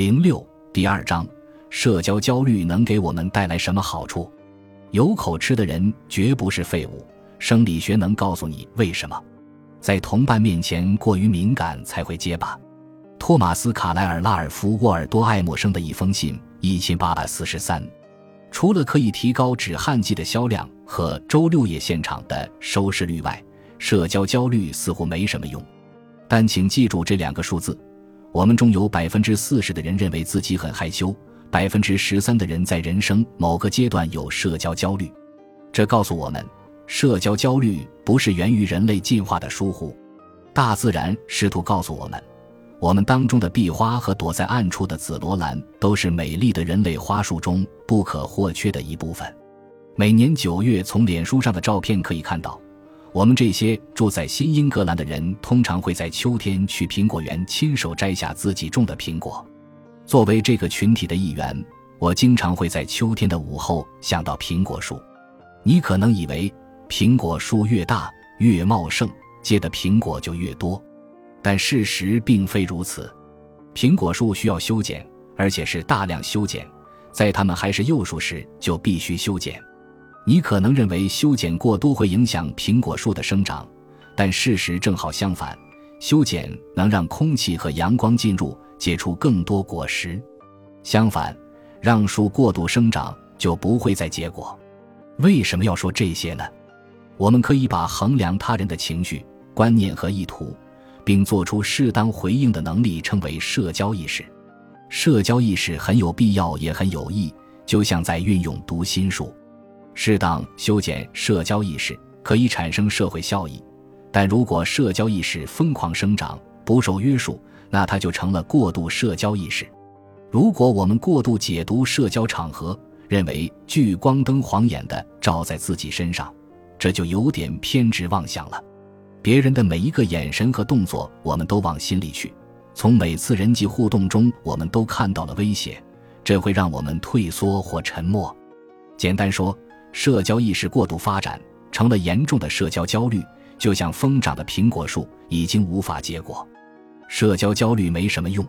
零六第二章，社交焦虑能给我们带来什么好处？有口吃的人绝不是废物。生理学能告诉你为什么，在同伴面前过于敏感才会结巴。托马斯·卡莱尔·拉尔夫·沃尔多·爱默生的一封信，一千八百四十三。除了可以提高止汗剂的销量和周六夜现场的收视率外，社交焦虑似乎没什么用。但请记住这两个数字：我们中有百分之四十的人认为自己很害羞，百分之十三的人在人生某个阶段有社交焦虑。这告诉我们。社交焦虑不是源于人类进化的疏忽，大自然试图告诉我们，我们当中的壁花和躲在暗处的紫罗兰都是美丽的人类花束中不可或缺的一部分。每年九月，从脸书上的照片可以看到，我们这些住在新英格兰的人通常会在秋天去苹果园亲手摘下自己种的苹果。作为这个群体的一员，我经常会在秋天的午后想到苹果树。你可能以为。苹果树越大越茂盛，结的苹果就越多，但事实并非如此。苹果树需要修剪，而且是大量修剪，在它们还是幼树时就必须修剪。你可能认为修剪过多会影响苹果树的生长，但事实正好相反，修剪能让空气和阳光进入，结出更多果实。相反，让树过度生长就不会再结果。为什么要说这些呢？我们可以把衡量他人的情绪、观念和意图，并做出适当回应的能力称为社交意识。社交意识很有必要，也很有益，就像在运用读心术。适当修剪社交意识可以产生社会效益，但如果社交意识疯狂生长、不受约束，那它就成了过度社交意识。如果我们过度解读社交场合，认为聚光灯晃眼的照在自己身上。这就有点偏执妄想了，别人的每一个眼神和动作，我们都往心里去。从每次人际互动中，我们都看到了威胁，这会让我们退缩或沉默。简单说，社交意识过度发展，成了严重的社交焦虑，就像疯长的苹果树，已经无法结果。社交焦虑没什么用，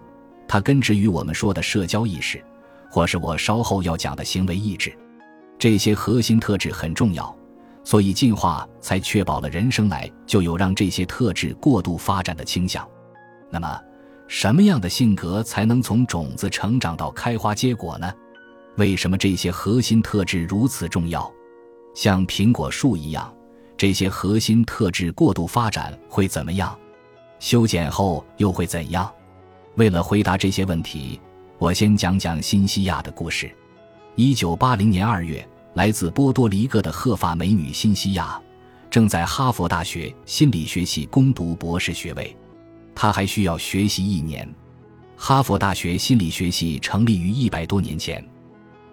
它根植于我们说的社交意识，或是我稍后要讲的行为意志。这些核心特质很重要。所以，进化才确保了人生来就有让这些特质过度发展的倾向。那么，什么样的性格才能从种子成长到开花结果呢？为什么这些核心特质如此重要？像苹果树一样，这些核心特质过度发展会怎么样？修剪后又会怎样？为了回答这些问题，我先讲讲新西亚的故事。一九八零年二月。来自波多黎各的鹤发美女辛西亚，正在哈佛大学心理学系攻读博士学位。她还需要学习一年。哈佛大学心理学系成立于一百多年前，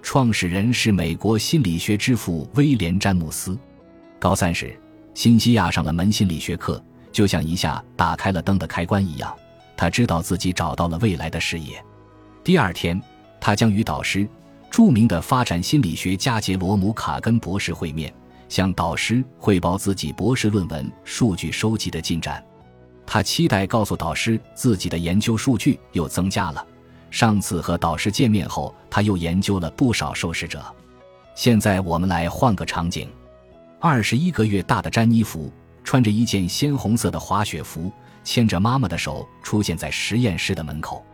创始人是美国心理学之父威廉·詹姆斯。高三时，辛西娅上了门心理学课，就像一下打开了灯的开关一样，他知道自己找到了未来的事业。第二天，他将与导师。著名的发展心理学家杰罗姆·卡根博士会面，向导师汇报自己博士论文数据收集的进展。他期待告诉导师自己的研究数据又增加了。上次和导师见面后，他又研究了不少受试者。现在我们来换个场景：二十一个月大的詹妮弗穿着一件鲜红色的滑雪服，牵着妈妈的手出现在实验室的门口。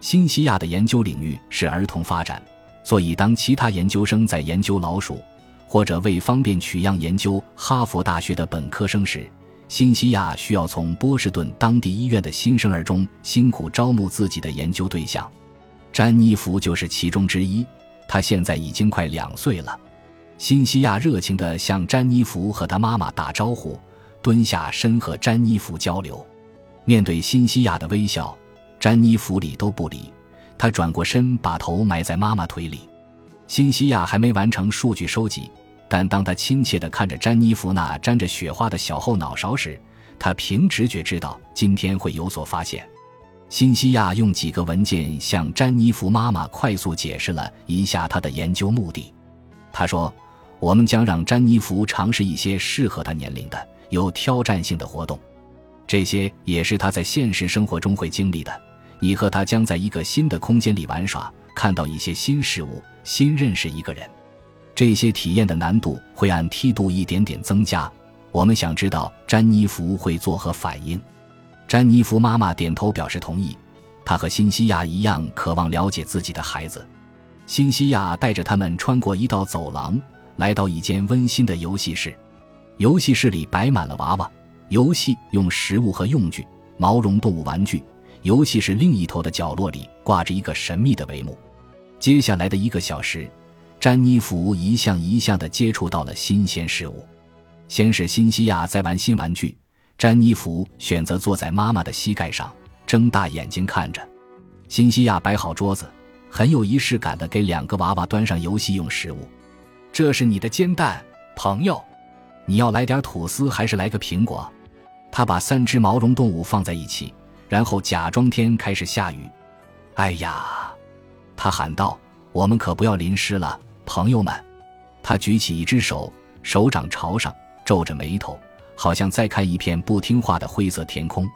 新西亚的研究领域是儿童发展。所以，当其他研究生在研究老鼠，或者为方便取样研究哈佛大学的本科生时，辛西亚需要从波士顿当地医院的新生儿中辛苦招募自己的研究对象。詹妮弗就是其中之一。她现在已经快两岁了。辛西亚热情地向詹妮弗和她妈妈打招呼，蹲下身和詹妮弗交流。面对辛西亚的微笑，詹妮弗理都不理。她转过身，把头埋在妈妈腿里。辛西亚还没完成数据收集，但当他亲切地看着詹妮弗那沾着雪花的小后脑勺时，他凭直觉知道今天会有所发现。辛西亚用几个文件向詹妮弗妈妈快速解释了一下他的研究目的。他说：“我们将让詹妮弗尝试一些适合她年龄的、有挑战性的活动，这些也是她在现实生活中会经历的。”你和他将在一个新的空间里玩耍，看到一些新事物，新认识一个人。这些体验的难度会按梯度一点点增加。我们想知道詹妮弗会作何反应。詹妮弗妈妈点头表示同意。她和辛西亚一样，渴望了解自己的孩子。辛西亚带着他们穿过一道走廊，来到一间温馨的游戏室。游戏室里摆满了娃娃、游戏用食物和用具、毛绒动物玩具。游戏室另一头的角落里挂着一个神秘的帷幕。接下来的一个小时，詹妮弗一项一项地接触到了新鲜事物。先是辛西亚在玩新玩具，詹妮弗选择坐在妈妈的膝盖上，睁大眼睛看着。辛西亚摆好桌子，很有仪式感地给两个娃娃端上游戏用食物。这是你的煎蛋，朋友。你要来点吐司还是来个苹果？他把三只毛绒动物放在一起。然后假装天开始下雨，哎呀！他喊道：“我们可不要淋湿了，朋友们！”他举起一只手，手掌朝上，皱着眉头，好像在看一片不听话的灰色天空。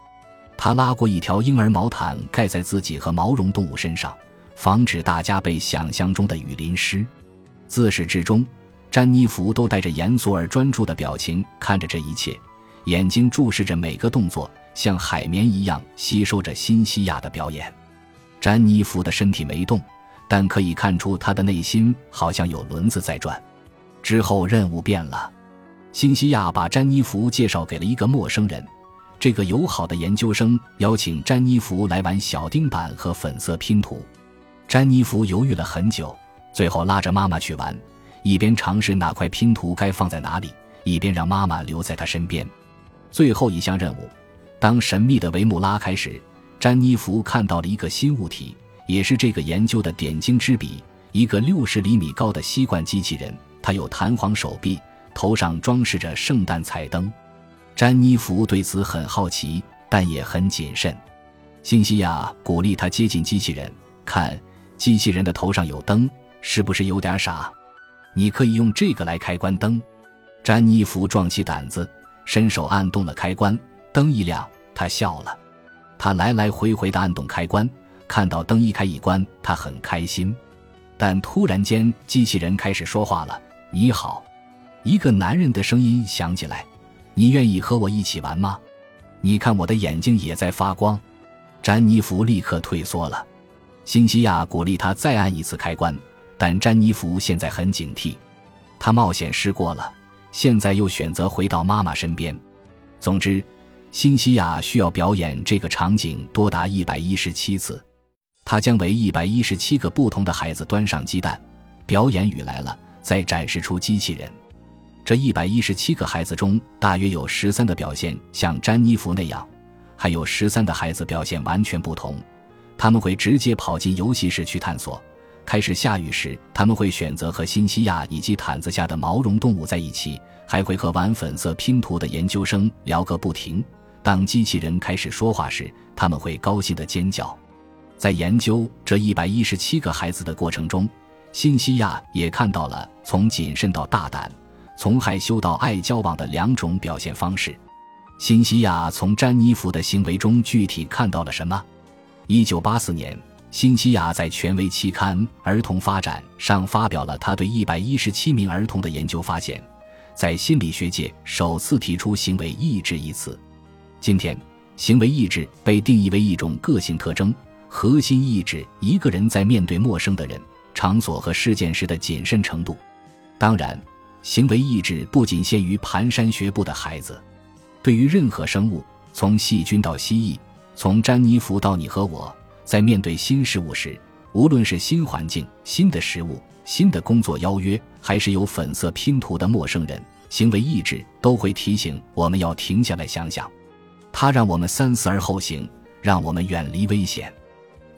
他拉过一条婴儿毛毯盖在自己和毛绒动物身上，防止大家被想象中的雨淋湿。自始至终，詹妮弗都带着严肃而专注的表情看着这一切，眼睛注视着每个动作。像海绵一样吸收着新西亚的表演，詹妮弗的身体没动，但可以看出他的内心好像有轮子在转。之后任务变了，新西亚把詹妮弗介绍给了一个陌生人。这个友好的研究生邀请詹妮弗来玩小钉板和粉色拼图。詹妮弗犹豫了很久，最后拉着妈妈去玩，一边尝试哪块拼图该放在哪里，一边让妈妈留在他身边。最后一项任务。当神秘的帷幕拉开时，詹妮弗看到了一个新物体，也是这个研究的点睛之笔——一个六十厘米高的吸管机器人。它有弹簧手臂，头上装饰着圣诞彩灯。詹妮弗对此很好奇，但也很谨慎。辛西亚鼓励他接近机器人，看机器人的头上有灯，是不是有点傻？你可以用这个来开关灯。詹妮弗壮起胆子，伸手按动了开关。灯一亮，他笑了。他来来回回地按动开关，看到灯一开一关，他很开心。但突然间，机器人开始说话了：“你好。”一个男人的声音响起来：“你愿意和我一起玩吗？”你看，我的眼睛也在发光。詹妮弗立刻退缩了。辛西亚鼓励他再按一次开关，但詹妮弗现在很警惕。他冒险试过了，现在又选择回到妈妈身边。总之。辛西亚需要表演这个场景多达一百一十七次，他将为一百一十七个不同的孩子端上鸡蛋。表演雨来了，再展示出机器人。这一百一十七个孩子中，大约有十三的表现像詹妮弗那样，还有十三的孩子表现完全不同。他们会直接跑进游戏室去探索。开始下雨时，他们会选择和新西亚以及毯子下的毛绒动物在一起，还会和玩粉色拼图的研究生聊个不停。当机器人开始说话时，他们会高兴地尖叫。在研究这一百一十七个孩子的过程中，辛西亚也看到了从谨慎到大胆，从害羞到爱交往的两种表现方式。辛西亚从詹妮弗的行为中具体看到了什么？一九八四年，辛西亚在权威期刊《儿童发展》上发表了他对一百一十七名儿童的研究发现，在心理学界首次提出“行为意志”一词。今天，行为意志被定义为一种个性特征，核心意志一个人在面对陌生的人、场所和事件时的谨慎程度。当然，行为意志不仅限于蹒跚学步的孩子，对于任何生物，从细菌到蜥蜴，从詹妮弗到你和我，在面对新事物时，无论是新环境、新的食物、新的工作邀约，还是有粉色拼图的陌生人，行为意志都会提醒我们要停下来想想。它让我们三思而后行，让我们远离危险。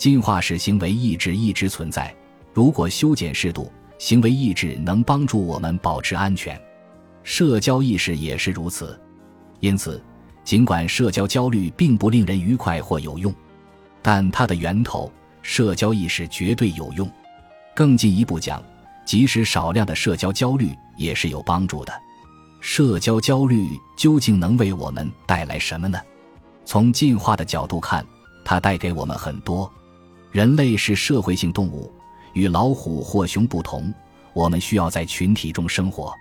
进化使行为意志一直存在。如果修剪适度，行为意志能帮助我们保持安全。社交意识也是如此。因此，尽管社交焦虑并不令人愉快或有用，但它的源头——社交意识绝对有用。更进一步讲，即使少量的社交焦虑也是有帮助的。社交焦虑究竟能为我们带来什么呢？从进化的角度看，它带给我们很多。人类是社会性动物，与老虎或熊不同，我们需要在群体中生活。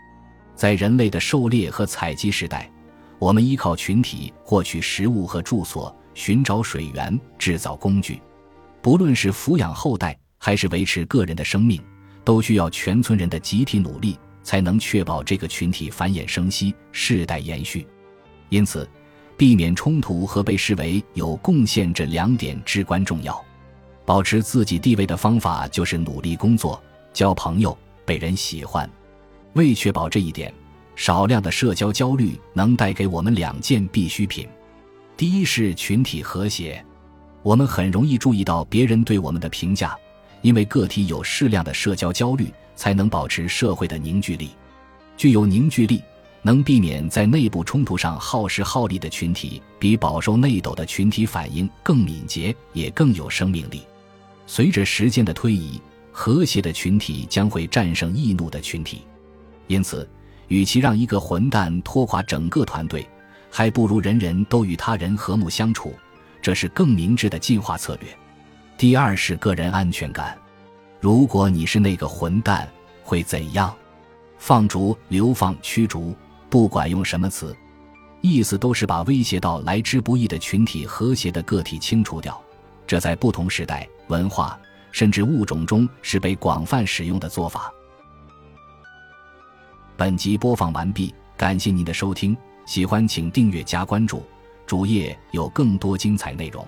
在人类的狩猎和采集时代，我们依靠群体获取食物和住所，寻找水源，制造工具。不论是抚养后代，还是维持个人的生命，都需要全村人的集体努力，才能确保这个群体繁衍生息、世代延续。因此，避免冲突和被视为有贡献这两点至关重要。保持自己地位的方法就是努力工作、交朋友、被人喜欢。为确保这一点，少量的社交焦虑能带给我们两件必需品：第一是群体和谐。我们很容易注意到别人对我们的评价，因为个体有适量的社交焦虑，才能保持社会的凝聚力。具有凝聚力，能避免在内部冲突上耗时耗力的群体，比饱受内斗的群体反应更敏捷，也更有生命力。随着时间的推移，和谐的群体将会战胜易怒的群体。因此，与其让一个混蛋拖垮整个团队，还不如人人都与他人和睦相处。这是更明智的进化策略。第二是个人安全感。如果你是那个混蛋，会怎样？放逐、流放、驱逐，不管用什么词，意思都是把威胁到来之不易的群体和谐的个体清除掉。这在不同时代、文化甚至物种中是被广泛使用的做法。本集播放完毕，感谢您的收听，喜欢请订阅加关注。主页有更多精彩内容。